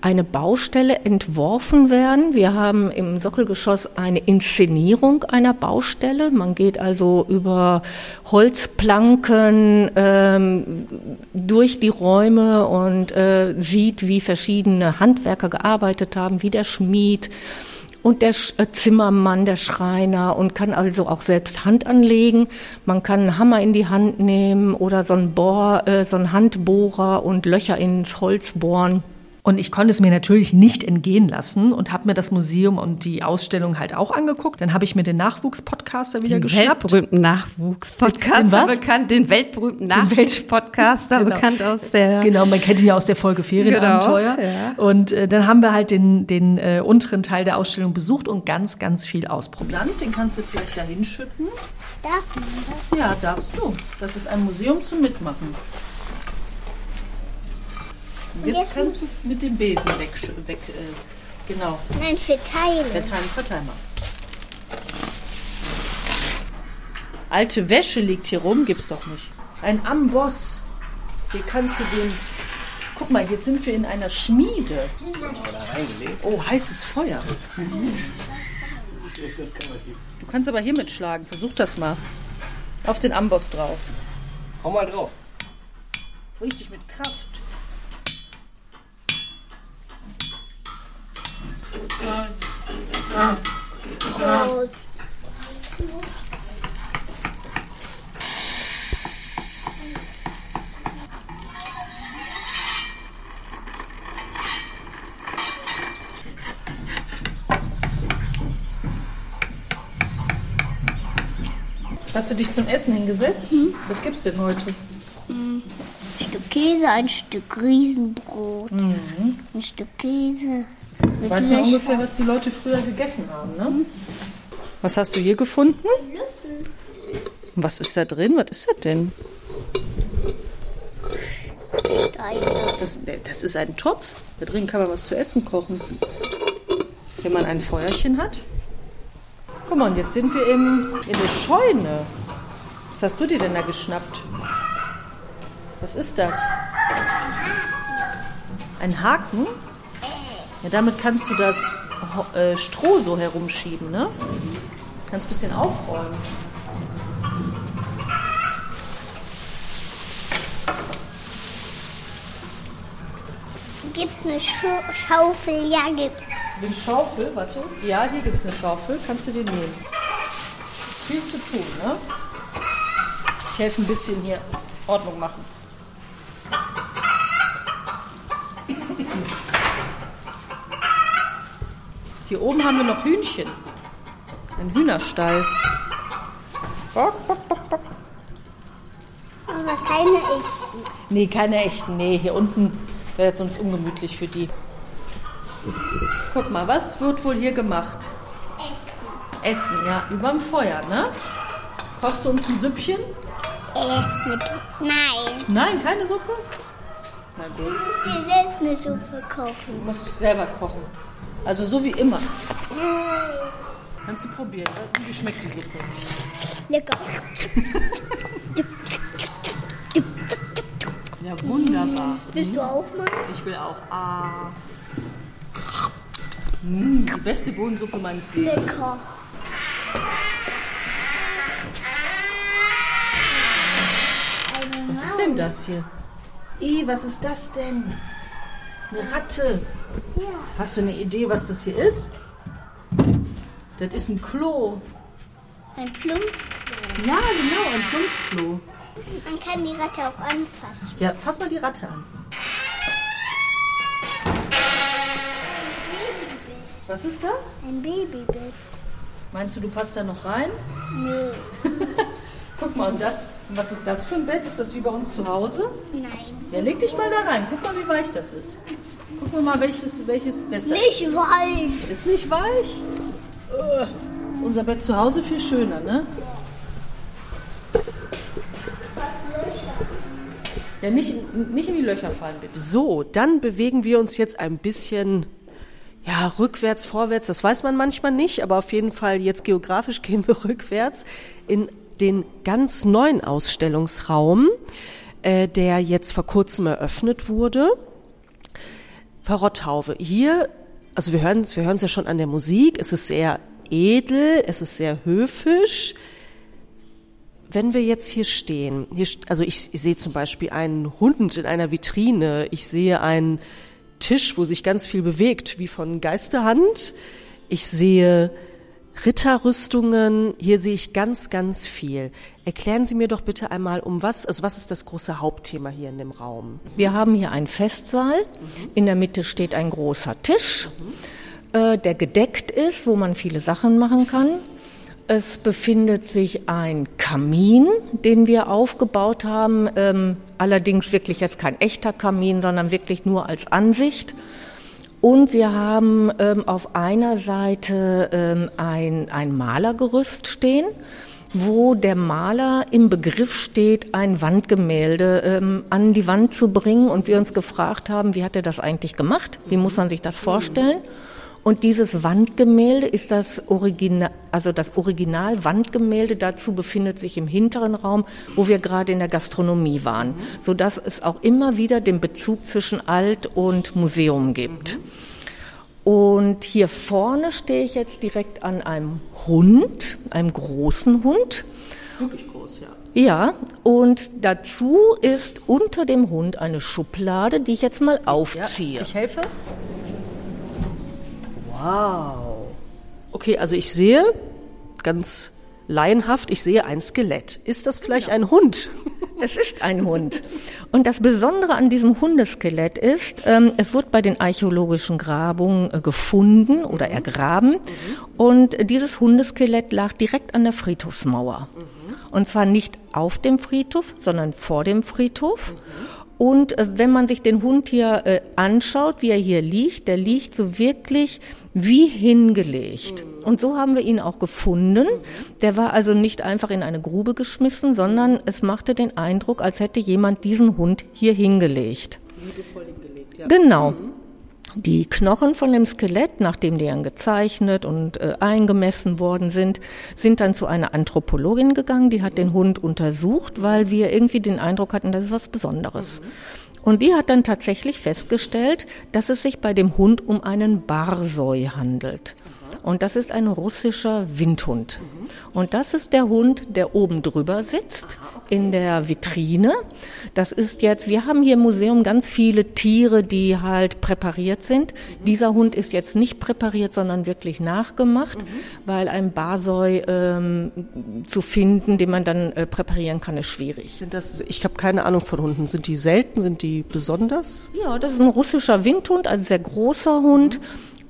Speaker 4: eine Baustelle entworfen werden. Wir haben im Sockelgeschoss eine Inszenierung einer Baustelle. Man geht also über Holzplanken ähm, durch die Räume und äh, sieht, wie verschiedene Handwerker gearbeitet haben, wie der Schmied und der äh, Zimmermann, der Schreiner und kann also auch selbst Hand anlegen. Man kann einen Hammer in die Hand nehmen oder so ein Bohr, äh, so ein Handbohrer und Löcher ins Holz bohren.
Speaker 1: Und ich konnte es mir natürlich nicht entgehen lassen und habe mir das Museum und die Ausstellung halt auch angeguckt. Dann habe ich mir den Nachwuchspodcaster wieder
Speaker 2: den
Speaker 1: geschnappt.
Speaker 2: Weltberühmten Nachwuchspodcaster
Speaker 1: den was?
Speaker 2: bekannt, den weltberühmten Nachwuchspodcaster
Speaker 1: genau.
Speaker 2: bekannt aus der
Speaker 1: Genau, man kennt ihn ja aus der Folge Ferienabenteuer.
Speaker 2: Genau, ja.
Speaker 1: Und äh, dann haben wir halt den, den äh, unteren Teil der Ausstellung besucht und ganz, ganz viel ausprobiert. Sand, den kannst du vielleicht da hinschütten.
Speaker 6: Darf man das?
Speaker 1: Ja, darfst du. Das ist ein Museum zum Mitmachen. Jetzt, jetzt kannst du es mit dem Besen weg, weg äh, genau.
Speaker 6: Nein, verteilen.
Speaker 1: Verteilen, verteilen mal. Alte Wäsche liegt hier rum, gibt's doch nicht. Ein Amboss. Hier kannst du den. Guck mal, jetzt sind wir in einer Schmiede. Oh, heißes Feuer. Du kannst aber hier mitschlagen. Versuch das mal. Auf den Amboss drauf.
Speaker 7: Hau mal drauf.
Speaker 1: Richtig mit Kraft. Hast du dich zum Essen hingesetzt?
Speaker 6: Mhm.
Speaker 1: Was gibt's denn heute?
Speaker 6: Ein Stück Käse, ein Stück Riesenbrot, ein Stück Käse. Mit
Speaker 1: Weiß man ungefähr, was die Leute früher gegessen haben, ne? Was hast du hier gefunden? Was ist da drin? Was ist das denn? Das, das ist ein Topf. Da drin kann man was zu essen kochen. Wenn man ein Feuerchen hat. Guck mal, und jetzt sind wir im, in der Scheune. Was hast du dir denn da geschnappt? Was ist das? Ein Haken? Ja, damit kannst du das äh, Stroh so herumschieben, ne? Kannst ein bisschen aufräumen.
Speaker 6: Gibt's eine Schu Schaufel? Ja, gibt's.
Speaker 1: Eine Schaufel, warte. Ja, hier gibt es eine Schaufel. Kannst du dir nehmen. Ist viel zu tun, ne? Ich helfe ein bisschen hier Ordnung machen. Hier oben haben wir noch Hühnchen. Ein Hühnerstall. Bock, bock, bock, bock.
Speaker 6: Aber keine echten.
Speaker 1: Nee, keine echten. Nee, hier unten wäre jetzt sonst ungemütlich für die. Guck mal, was wird wohl hier gemacht? Essen, ja, überm Feuer, ne? Kochst du uns ein Süppchen?
Speaker 6: Äh, mit. Nein.
Speaker 1: Nein, keine Suppe? Na gut,
Speaker 6: Ich muss dir selbst eine Suppe kochen.
Speaker 1: du musst selber kochen. Also so wie immer. Kannst du probieren. Wie schmeckt die Suppe?
Speaker 6: Lecker.
Speaker 1: Ja, wunderbar.
Speaker 6: Willst du auch mal?
Speaker 1: Ich will auch. Ah. Mm, die beste Bohnensuppe meines Lebens.
Speaker 6: Lecker.
Speaker 1: Was ist denn das hier? Ih, was ist das denn? Eine Ratte. Hast du eine Idee, was das hier ist? Das ist ein Klo.
Speaker 6: Ein Plumps.
Speaker 1: Ja, genau, ein Plumpsklo.
Speaker 6: Man kann die Ratte auch anfassen.
Speaker 1: Ja, fass mal die Ratte an. Was ist das?
Speaker 6: Ein Babybett.
Speaker 1: Meinst du, du passt da noch rein?
Speaker 6: Nö.
Speaker 1: Guck mal, und das, und was ist das für ein Bett? Ist das wie bei uns zu Hause?
Speaker 6: Nein.
Speaker 1: Ja, leg dich mal da rein. Guck mal, wie weich das ist. Guck mal, mal welches, welches besser
Speaker 6: Nicht weich.
Speaker 1: ist. Nicht weich? Äh, Ist unser Bett zu Hause viel schöner, ne? Ja, nicht, nicht in die Löcher fallen, bitte.
Speaker 5: So, dann bewegen wir uns jetzt ein bisschen ja, rückwärts, vorwärts, das weiß man manchmal nicht, aber auf jeden Fall jetzt geografisch gehen wir rückwärts in den ganz neuen Ausstellungsraum, äh, der jetzt vor kurzem eröffnet wurde. Frau Rotthaufe, hier, also wir hören es wir hören's ja schon an der Musik, es ist sehr edel, es ist sehr höfisch. Wenn wir jetzt hier stehen, hier, also ich, ich sehe zum Beispiel einen Hund in einer Vitrine, ich sehe einen Tisch, wo sich ganz viel bewegt, wie von Geisterhand. Ich sehe Ritterrüstungen, hier sehe ich ganz, ganz viel. Erklären Sie mir doch bitte einmal, um was, also was ist das große Hauptthema hier in dem Raum?
Speaker 4: Wir haben hier einen Festsaal. In der Mitte steht ein großer Tisch, äh, der gedeckt ist, wo man viele Sachen machen kann. Es befindet sich ein Kamin, den wir aufgebaut haben. Ähm, allerdings wirklich jetzt kein echter Kamin, sondern wirklich nur als Ansicht. Und wir haben ähm, auf einer Seite ähm, ein, ein Malergerüst stehen, wo der Maler im Begriff steht, ein Wandgemälde ähm, an die Wand zu bringen. Und wir uns gefragt haben, wie hat er das eigentlich gemacht? Wie muss man sich das vorstellen? Und dieses Wandgemälde ist das Original, also das Original Wandgemälde dazu befindet sich im hinteren Raum, wo wir gerade in der Gastronomie waren, so dass es auch immer wieder den Bezug zwischen Alt und Museum gibt. Und hier vorne stehe ich jetzt direkt an einem Hund, einem großen Hund.
Speaker 1: Wirklich groß, ja.
Speaker 4: Ja, und dazu ist unter dem Hund eine Schublade, die ich jetzt mal
Speaker 1: Ja,
Speaker 4: aufziehe.
Speaker 1: ich helfe. Wow.
Speaker 5: Okay, also ich sehe ganz laienhaft, ich sehe ein Skelett. Ist das vielleicht ein Hund?
Speaker 4: Es ist ein Hund. Und das Besondere an diesem Hundeskelett ist, ähm, es wurde bei den archäologischen Grabungen äh, gefunden oder ergraben. Und äh, dieses Hundeskelett lag direkt an der Friedhofsmauer. Und zwar nicht auf dem Friedhof, sondern vor dem Friedhof. Und äh, wenn man sich den Hund hier äh, anschaut, wie er hier liegt, der liegt so wirklich wie hingelegt. Und so haben wir ihn auch gefunden. Der war also nicht einfach in eine Grube geschmissen, sondern es machte den Eindruck, als hätte jemand diesen Hund hier hingelegt. Genau. Die Knochen von dem Skelett, nachdem die dann gezeichnet und äh, eingemessen worden sind, sind dann zu einer Anthropologin gegangen, die hat den Hund untersucht, weil wir irgendwie den Eindruck hatten, das ist was Besonderes. Und die hat dann tatsächlich festgestellt, dass es sich bei dem Hund um einen Barsoi handelt. Und das ist ein russischer Windhund. Und das ist der Hund, der oben drüber sitzt in der Vitrine. Das ist jetzt, wir haben hier im Museum ganz viele Tiere, die halt präpariert sind. Dieser Hund ist jetzt nicht präpariert, sondern wirklich nachgemacht, weil ein Barsoi ähm, zu finden, den man dann äh, präparieren kann, ist schwierig.
Speaker 5: Sind das, ich habe keine Ahnung von Hunden. Sind die selten? Sind die besonders?
Speaker 4: Ja, das ist ein russischer Windhund, ein sehr großer Hund.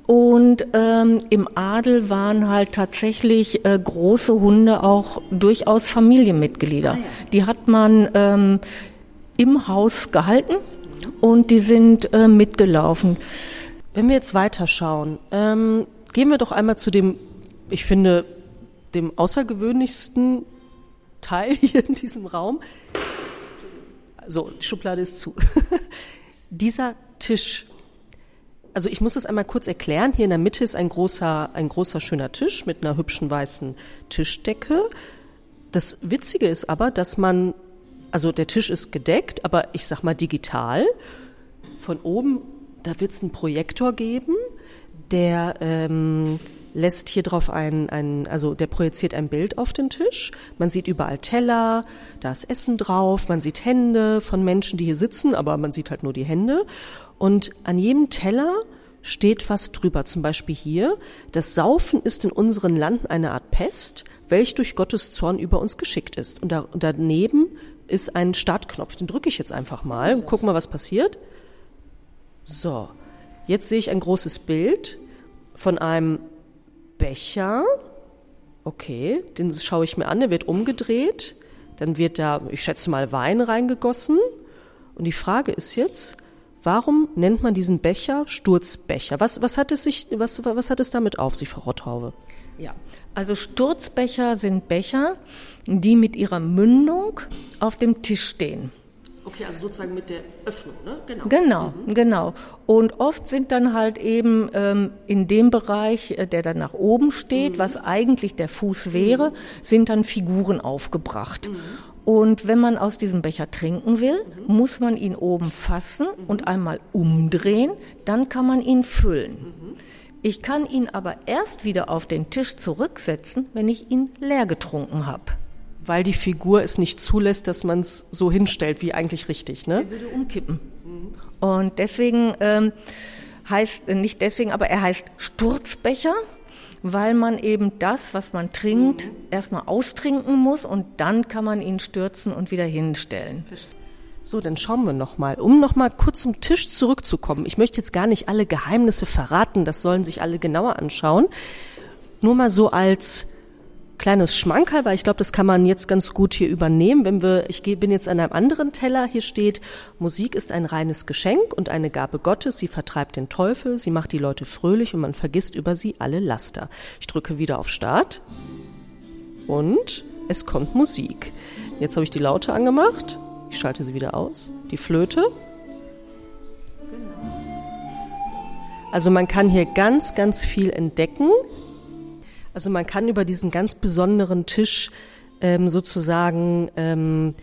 Speaker 4: Und ähm, im Adel waren halt tatsächlich äh, große Hunde auch durchaus Familienmitglieder. Die hat man ähm, im Haus gehalten und die sind äh, mitgelaufen.
Speaker 5: Wenn wir jetzt weiterschauen, ähm, gehen wir doch einmal zu dem, ich finde, dem außergewöhnlichsten Teil hier in diesem Raum. So, die Schublade ist zu. Dieser Tisch, Also ich muss es einmal kurz erklären. Hier in der Mitte ist ein großer, ein großer schöner Tisch mit einer hübschen weißen Tischdecke. Das Witzige ist aber, dass man, also der Tisch ist gedeckt, aber ich sag mal digital. Von oben, da wird es einen Projektor geben, der ähm, lässt hier drauf ein, ein, also der projiziert ein Bild auf den Tisch. Man sieht überall Teller, da ist Essen drauf, man sieht Hände von Menschen, die hier sitzen, aber man sieht halt nur die Hände. Und an jedem Teller steht was drüber. Zum Beispiel hier, das Saufen ist in unseren Landen eine Art Pest, welch durch Gottes Zorn über uns geschickt ist. Und, da, und daneben ist ein Startknopf. Den drücke ich jetzt einfach mal und guck mal, was passiert. So, jetzt sehe ich ein großes Bild von einem Becher. Okay, den schaue ich mir an, der wird umgedreht. Dann wird da, ich schätze mal, Wein reingegossen. Und die Frage ist jetzt, warum nennt man diesen Becher Sturzbecher? Was, was, hat, es sich, was, was hat es damit auf sich, Frau Rotthaube?
Speaker 4: Ja, also Sturzbecher sind Becher, die mit ihrer Mündung auf dem Tisch stehen.
Speaker 5: Okay, also sozusagen mit der Öffnung, ne?
Speaker 4: Genau. Genau, mhm. genau. Und oft sind dann halt eben ähm, in dem Bereich, äh, der dann nach oben steht, mhm. was eigentlich der Fuß wäre, mhm. sind dann Figuren aufgebracht. Mhm. Und wenn man aus diesem Becher trinken will, mhm. muss man ihn oben fassen mhm. und einmal umdrehen, dann kann man ihn füllen. Ich kann ihn aber erst wieder auf den Tisch zurücksetzen, wenn ich ihn leer getrunken habe
Speaker 5: weil die Figur es nicht zulässt, dass man es so hinstellt, wie eigentlich richtig. Ne?
Speaker 4: Er würde umkippen. Mhm. Und deswegen ähm, heißt, äh, nicht deswegen, aber er heißt Sturzbecher, weil man eben das, was man trinkt, mhm. erstmal austrinken muss und dann kann man ihn stürzen und wieder hinstellen.
Speaker 5: So, dann schauen wir nochmal. Um nochmal kurz zum Tisch zurückzukommen. Ich möchte jetzt gar nicht alle Geheimnisse verraten, das sollen sich alle genauer anschauen. Nur mal so als kleines Schmankerl, weil ich glaube, das kann man jetzt ganz gut hier übernehmen. Wenn wir, ich bin jetzt an einem anderen Teller, hier steht, Musik ist ein reines Geschenk und eine Gabe Gottes, sie vertreibt den Teufel, sie macht die Leute fröhlich und man vergisst über sie alle Laster. Ich drücke wieder auf Start und es kommt Musik. Jetzt habe ich die Laute angemacht, ich schalte sie wieder aus, die Flöte. Also man kann hier ganz, ganz viel entdecken. Also man kann über diesen ganz besonderen Tisch ähm, sozusagen, ähm,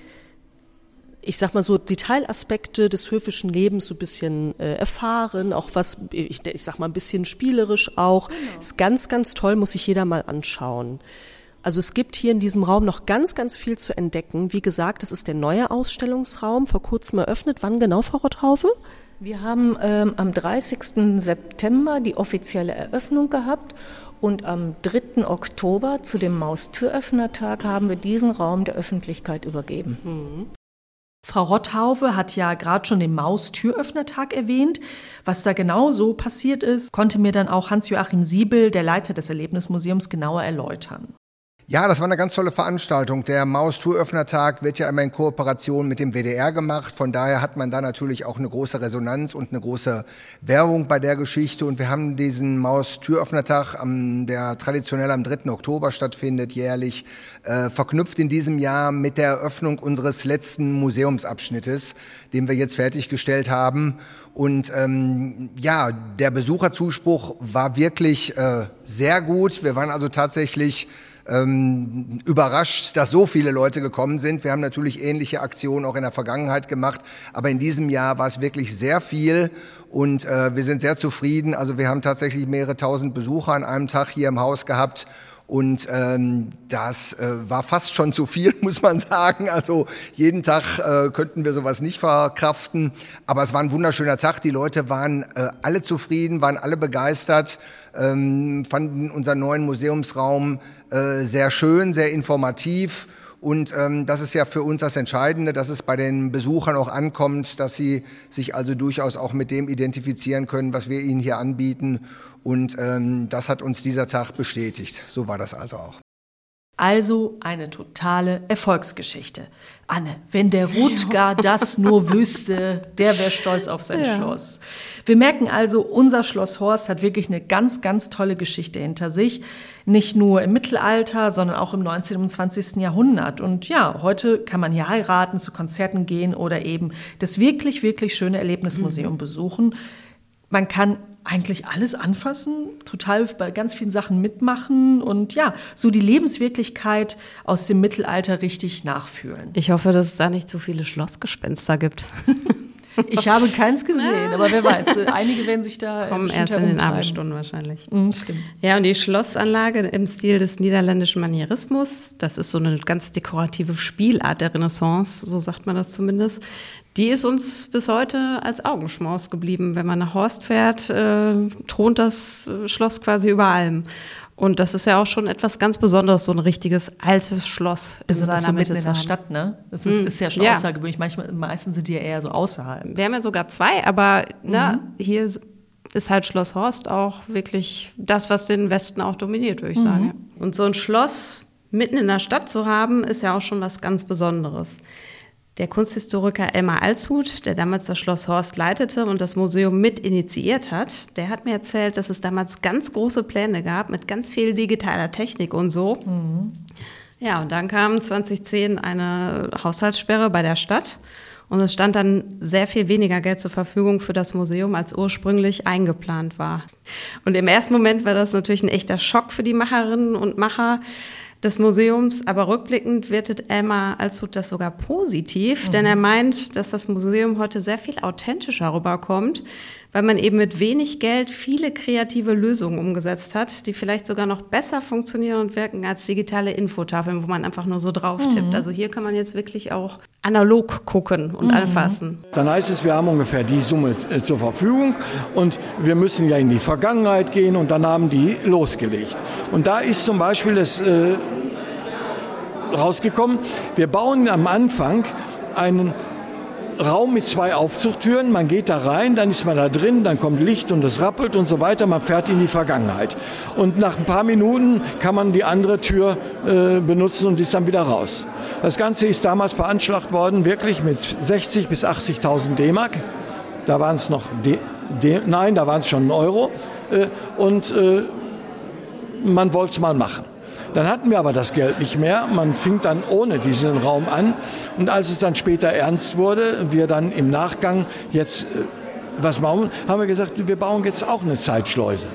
Speaker 5: ich sag mal so, Detailaspekte des höfischen Lebens so ein bisschen äh, erfahren, auch was, ich, ich sag mal ein bisschen spielerisch auch. Genau. Ist ganz, ganz toll, muss sich jeder mal anschauen. Also es gibt hier in diesem Raum noch ganz, ganz viel zu entdecken. Wie gesagt, das ist der neue Ausstellungsraum, vor kurzem eröffnet. Wann genau, Frau Rotthaufe?
Speaker 4: Wir haben ähm, am 30. September die offizielle Eröffnung gehabt und am 3. Oktober zu dem Maustüröffnertag haben wir diesen Raum der Öffentlichkeit übergeben. Mhm.
Speaker 1: Frau Rotthaufe hat ja gerade schon den Maustüröffnertag erwähnt. Was da genau so passiert ist, konnte mir dann auch Hans-Joachim Siebel, der Leiter des Erlebnismuseums, genauer erläutern.
Speaker 8: Ja, das war eine ganz tolle Veranstaltung. Der Maus-Touröffnertag wird ja immer in Kooperation mit dem WDR gemacht. Von daher hat man da natürlich auch eine große Resonanz und eine große Werbung bei der Geschichte. Und wir haben diesen Maus-Türöffnertag, der traditionell am 3. Oktober stattfindet, jährlich, äh, verknüpft in diesem Jahr mit der Eröffnung unseres letzten Museumsabschnittes, den wir jetzt fertiggestellt haben. Und ähm, ja, der Besucherzuspruch war wirklich äh, sehr gut. Wir waren also tatsächlich ähm, überrascht, dass so viele Leute gekommen sind. Wir haben natürlich ähnliche Aktionen auch in der Vergangenheit gemacht, aber in diesem Jahr war es wirklich sehr viel und äh, wir sind sehr zufrieden. Also wir haben tatsächlich mehrere tausend Besucher an einem Tag hier im Haus gehabt. Und ähm, das äh, war fast schon zu viel, muss man sagen. Also jeden Tag äh, könnten wir sowas nicht verkraften. Aber es war ein wunderschöner Tag. Die Leute waren äh, alle zufrieden, waren alle begeistert, ähm, fanden unseren neuen Museumsraum äh, sehr schön, sehr informativ. Und ähm, das ist ja für uns das Entscheidende, dass es bei den Besuchern auch ankommt, dass sie sich also durchaus auch mit dem identifizieren können, was wir ihnen hier anbieten. Und ähm, das hat uns dieser Tag bestätigt. So war das also auch.
Speaker 1: Also eine totale Erfolgsgeschichte. Anne, wenn der Rutger das nur wüsste, der wäre stolz auf sein ja. Schloss. Wir merken also, unser Schloss Horst hat wirklich eine ganz, ganz tolle Geschichte hinter sich. Nicht nur im Mittelalter, sondern auch im 19. und 20. Jahrhundert. Und ja, heute kann man hier heiraten, zu Konzerten gehen oder eben das wirklich, wirklich schöne Erlebnismuseum mhm. besuchen. man kann eigentlich alles anfassen, total bei ganz vielen Sachen mitmachen und ja, so die Lebenswirklichkeit aus dem Mittelalter richtig nachfühlen.
Speaker 2: Ich hoffe, dass es da nicht zu viele Schlossgespenster gibt.
Speaker 1: Ich habe keins gesehen, aber wer weiß, einige werden sich da
Speaker 2: kommen erst in den Abendstunden wahrscheinlich.
Speaker 1: Mhm, stimmt.
Speaker 2: Ja, und die Schlossanlage im Stil des niederländischen Manierismus, das ist so eine ganz dekorative Spielart der Renaissance, so sagt man das zumindest. Die ist uns bis heute als Augenschmaus geblieben. Wenn man nach Horst fährt, äh, thront das Schloss quasi über allem. Und das ist ja auch schon etwas ganz Besonderes, so ein richtiges altes Schloss in
Speaker 1: also
Speaker 2: seiner
Speaker 1: so
Speaker 2: Mitte
Speaker 1: in der Stadt, ne? Das ist,
Speaker 2: Mhm.
Speaker 1: ist ja schon
Speaker 2: Ja.
Speaker 1: außergewöhnlich. Manchmal, meistens sind die ja eher so außerhalb.
Speaker 2: Wir haben ja sogar zwei, aber ne,
Speaker 1: Mhm.
Speaker 2: hier ist halt Schloss Horst auch wirklich das, was den Westen auch dominiert, würde ich
Speaker 1: Mhm.
Speaker 2: sagen. Und so ein Schloss mitten in der Stadt zu haben, ist ja auch schon was ganz Besonderes. Der Kunsthistoriker Elmar Alshut, der damals das Schloss Horst leitete und das Museum mit initiiert hat, der hat mir erzählt, dass es damals ganz große Pläne gab mit ganz viel digitaler Technik und so. Ja, und dann kam 2010 eine Haushaltssperre bei der Stadt und es stand dann sehr viel weniger Geld zur Verfügung für das Museum, als ursprünglich eingeplant war. Und im ersten Moment war das natürlich ein echter Schock für die Macherinnen und Macher des Museums, aber rückblickend wertet Elmar Alshut das sogar positiv, denn er meint, dass das Museum heute sehr viel authentischer rüberkommt, weil man eben mit wenig Geld viele kreative Lösungen umgesetzt hat, die vielleicht sogar noch besser funktionieren und wirken als digitale Infotafeln, wo man einfach nur so drauf tippt. Also hier kann man jetzt wirklich auch analog gucken und anfassen.
Speaker 9: Dann heißt es, wir haben ungefähr die Summe äh, zur Verfügung und wir müssen ja in die Vergangenheit gehen und dann haben die losgelegt. Und da ist zum Beispiel das äh, rausgekommen, wir bauen am Anfang einen Raum mit zwei Aufzugtüren, man geht da rein, dann ist man da drin, dann kommt Licht und es rappelt und so weiter, man fährt in die Vergangenheit. Und nach ein paar Minuten kann man die andere Tür äh, benutzen und ist dann wieder raus. Das Ganze ist damals veranschlagt worden, wirklich mit 60 bis 80.000 D-Mark. Da waren es noch, D, D, nein, da waren es schon Euro. Äh, und äh, man wollte es mal machen. Dann hatten wir aber das Geld nicht mehr. Man fing dann ohne diesen Raum an. Und als es dann später ernst wurde, wir dann im Nachgang jetzt äh, was bauen, haben wir gesagt, wir bauen jetzt auch eine Zeitschleuse.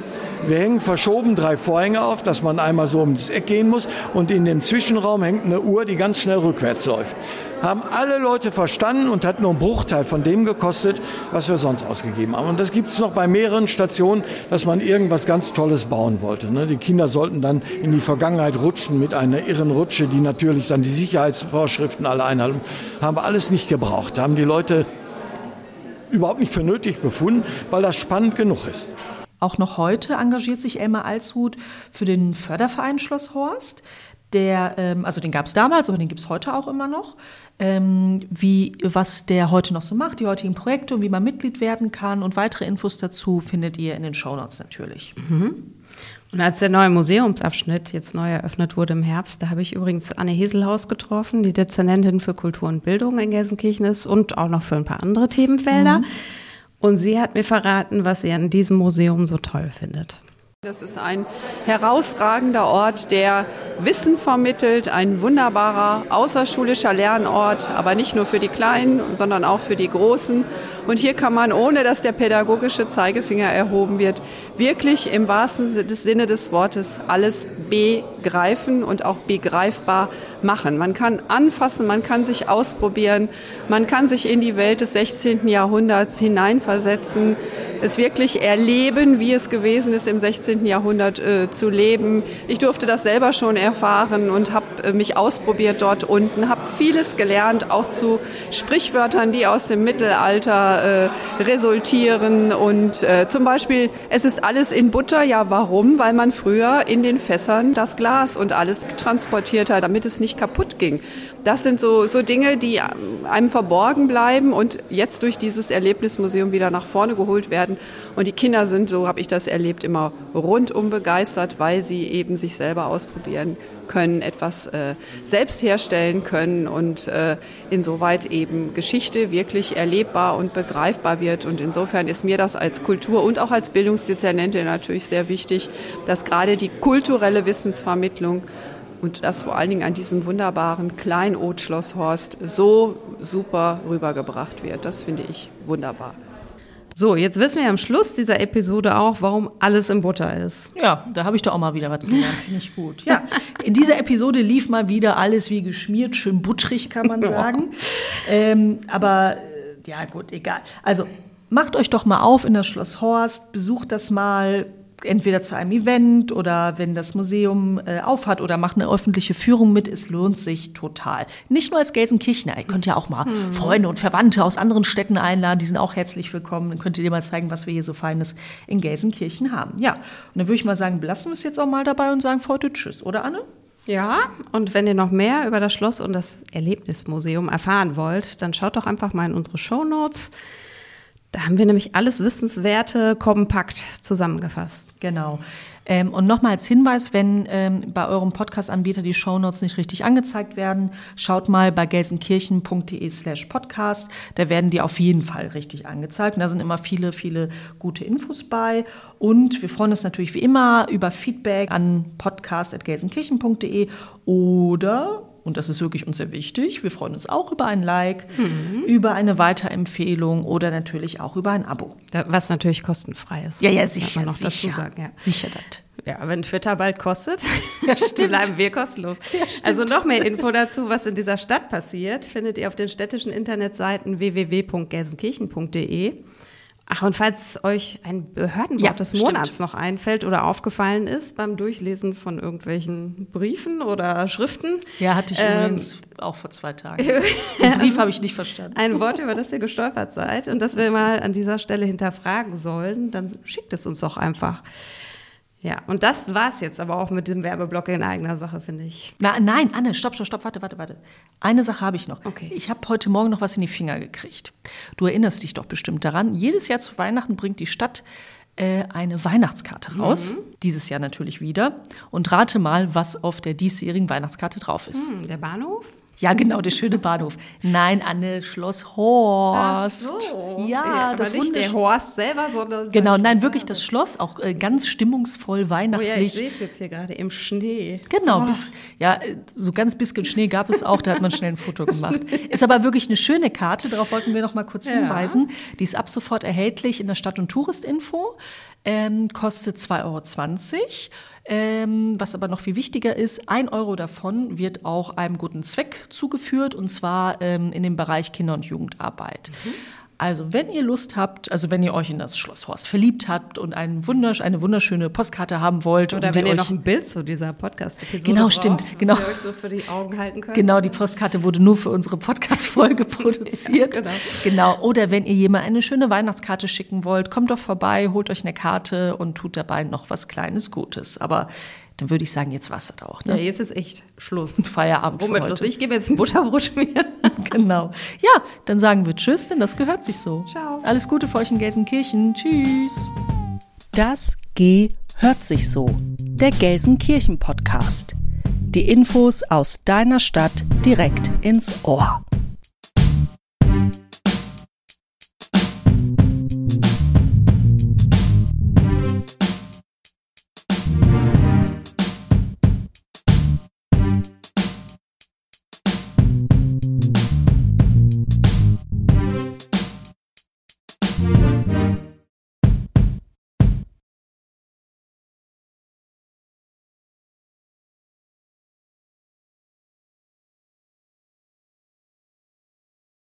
Speaker 9: Wir hängen verschoben drei Vorhänge auf, dass man einmal so um das Eck gehen muss. Und in dem Zwischenraum hängt eine Uhr, die ganz schnell rückwärts läuft. Haben alle Leute verstanden und hat nur einen Bruchteil von dem gekostet, was wir sonst ausgegeben haben. Und das gibt es noch bei mehreren Stationen, dass man irgendwas ganz Tolles bauen wollte. ne? Die Kinder sollten dann in die Vergangenheit rutschen mit einer irren Rutsche, die natürlich dann die Sicherheitsvorschriften alle einhalten. Haben wir alles nicht gebraucht. Da haben die Leute überhaupt nicht für nötig befunden, weil das spannend genug ist.
Speaker 1: Auch noch heute engagiert sich Elmar Alshut für den Förderverein Schloss Horst. Der, ähm, also den gab es damals, aber den gibt es heute auch immer noch. Ähm, wie, was der heute noch so macht, die heutigen Projekte und wie man Mitglied werden kann und weitere Infos dazu findet ihr in den Shownotes natürlich.
Speaker 2: Und als der neue Museumsabschnitt jetzt neu eröffnet wurde im Herbst, da habe ich übrigens Anne Heselhaus getroffen, die Dezernentin für Kultur und Bildung in Gelsenkirchen ist und auch noch für ein paar andere Themenfelder. Und sie hat mir verraten, was sie an diesem Museum so toll findet.
Speaker 10: Das ist ein herausragender Ort, der Wissen vermittelt, ein wunderbarer außerschulischer Lernort, aber nicht nur für die Kleinen, sondern auch für die Großen. Und hier kann man, ohne dass der pädagogische Zeigefinger erhoben wird, wirklich im wahrsten Sinne des Wortes alles begreifen und auch begreifbar machen. Man kann anfassen, man kann sich ausprobieren, man kann sich in die Welt des 16. Jahrhunderts hineinversetzen, es wirklich erleben, wie es gewesen ist, im 16. Jahrhundert äh, zu leben. Ich durfte das selber schon erfahren und habe äh, mich ausprobiert dort unten, habe vieles gelernt, auch zu Sprichwörtern, die aus dem Mittelalter äh, resultieren. Und äh, zum Beispiel, es ist alles in Butter. Ja, warum? Weil man früher in den Fässern das Glas und alles transportiert hat, damit es nicht kaputt ging. Das sind so, so Dinge, die einem verborgen bleiben und jetzt durch dieses Erlebnismuseum wieder nach vorne geholt werden. Und die Kinder sind, so habe ich das erlebt, immer rundum begeistert, weil sie eben sich selber ausprobieren können, etwas äh, selbst herstellen können und äh, insoweit eben Geschichte wirklich erlebbar und begreifbar wird. Und insofern ist mir das als Kultur- und auch als Bildungsdezernentin natürlich sehr wichtig, dass gerade die kulturelle Wissensvermittlung und das vor allen Dingen an diesem wunderbaren Kleinod Schloss Horst so super rübergebracht wird. Das finde ich wunderbar.
Speaker 2: So, jetzt wissen wir am Schluss dieser Episode auch, warum alles in Butter ist.
Speaker 1: Ja, da habe ich doch auch mal wieder was gelernt. Finde ich gut. Ja, in dieser Episode lief mal wieder alles wie geschmiert, schön butterig, kann man sagen. ähm, aber äh, ja, gut, egal. Also macht euch doch mal auf in das Schloss Horst, besucht das mal, entweder zu einem Event oder wenn das Museum äh, aufhat oder macht eine öffentliche Führung mit. Es lohnt sich total. Nicht nur als Gelsenkirchener. Ihr könnt ja auch mal hm. Freunde und Verwandte aus anderen Städten einladen. Die sind auch herzlich willkommen. Dann könnt ihr dir mal zeigen, was wir hier so Feines in Gelsenkirchen haben. Ja, und dann würde ich mal sagen, belassen wir es jetzt auch mal dabei und sagen für heute Tschüss, oder Anne?
Speaker 2: Ja, und wenn ihr noch mehr über das Schloss und das Erlebnismuseum erfahren wollt, dann schaut doch einfach mal in unsere Show Notes. Da haben wir nämlich alles Wissenswerte kompakt zusammengefasst.
Speaker 1: Genau. Ähm, und nochmal als Hinweis, wenn ähm, bei eurem Podcast-Anbieter die Shownotes nicht richtig angezeigt werden, schaut mal bei gelsenkirchen.de slash podcast. Da werden die auf jeden Fall richtig angezeigt. Und da sind immer viele, viele gute Infos bei. Und wir freuen uns natürlich wie immer über Feedback an podcast.gelsenkirchen.de oder und das ist wirklich uns sehr wichtig. Wir freuen uns auch über ein Like, mhm. über eine Weiterempfehlung oder natürlich auch über ein Abo.
Speaker 2: Was natürlich kostenfrei ist.
Speaker 1: Ja, ja, sicher. Noch sicher, dazu sagen. Ja. sicher das.
Speaker 2: Ja, wenn Twitter bald kostet, ja, bleiben wir kostenlos. Ja, also noch mehr Info dazu, was in dieser Stadt passiert, findet ihr auf den städtischen Internetseiten www.gelsenkirchen.de. Ach, und falls euch ein Behördenwort ja, des Monats stimmt. noch einfällt oder aufgefallen ist beim Durchlesen von irgendwelchen Briefen oder Schriften.
Speaker 1: Ja, hatte ich ähm, übrigens auch vor zwei Tagen. Den Brief habe ich nicht verstanden.
Speaker 2: Ein Wort, über das ihr gestolpert seid und das wir mal an dieser Stelle hinterfragen sollen, dann schickt es uns doch einfach. Ja, und das war es jetzt aber auch mit dem Werbeblock in eigener Sache, finde ich.
Speaker 1: Na, nein, Anne, stopp, stopp, stopp, warte, warte, warte. Eine Sache habe ich noch.
Speaker 2: Okay.
Speaker 1: Ich habe heute Morgen noch was in die Finger gekriegt. Du erinnerst dich doch bestimmt daran. Jedes Jahr zu Weihnachten bringt die Stadt äh, eine Weihnachtskarte raus. Mhm. Dieses Jahr natürlich wieder. Und rate mal, was auf der diesjährigen Weihnachtskarte drauf ist.
Speaker 2: Mhm, der Bahnhof?
Speaker 1: Ja, genau, der schöne Bahnhof. Nein, Anne, Schloss Horst.
Speaker 2: Ach so.
Speaker 1: Ja,
Speaker 2: ja das nicht der Horst selber, sondern
Speaker 1: Genau, nein, wirklich das Schloss, auch äh, ganz stimmungsvoll weihnachtlich. Oh ja,
Speaker 2: ich sehe es jetzt hier gerade im Schnee.
Speaker 1: Genau, oh. bis, ja, so ganz bisschen Schnee gab es auch, da hat man schnell ein Foto gemacht. Ist aber wirklich eine schöne Karte, darauf wollten wir noch mal kurz ja. hinweisen. Die ist ab sofort erhältlich in der Stadt- und Touristinfo, ähm, kostet 2,20 Euro. Ähm, was aber noch viel wichtiger ist, ein Euro davon wird auch einem guten Zweck zugeführt, und zwar ähm, in dem Bereich Kinder- und Jugendarbeit. Mhm. Also, wenn ihr Lust habt, also wenn ihr euch in das Schloss Horst verliebt habt und einen wundersch eine wunderschöne Postkarte haben wollt.
Speaker 2: Oder wenn ihr noch ein Bild zu dieser Podcast-Episode
Speaker 1: Genau, stimmt. Genau.
Speaker 2: ihr euch so für die Augen halten könnt.
Speaker 1: Genau, die Postkarte wurde nur für unsere Podcast-Folge produziert. ja, genau. genau. Oder wenn ihr jemand eine schöne Weihnachtskarte schicken wollt, kommt doch vorbei, holt euch eine Karte und tut dabei noch was Kleines Gutes. Aber dann würde ich sagen, jetzt war es das auch.
Speaker 2: Ne? Ja, jetzt ist echt Schluss.
Speaker 1: Feierabend
Speaker 2: Womit für heute. Ich gebe jetzt ein Butterbrot schmieren.
Speaker 1: genau. Ja, dann sagen wir Tschüss, denn das gehört sich so.
Speaker 2: Ciao.
Speaker 1: Alles Gute für euch in Gelsenkirchen. Tschüss.
Speaker 3: Das G hört sich so. Der Gelsenkirchen Podcast. Die Infos aus deiner Stadt direkt ins Ohr.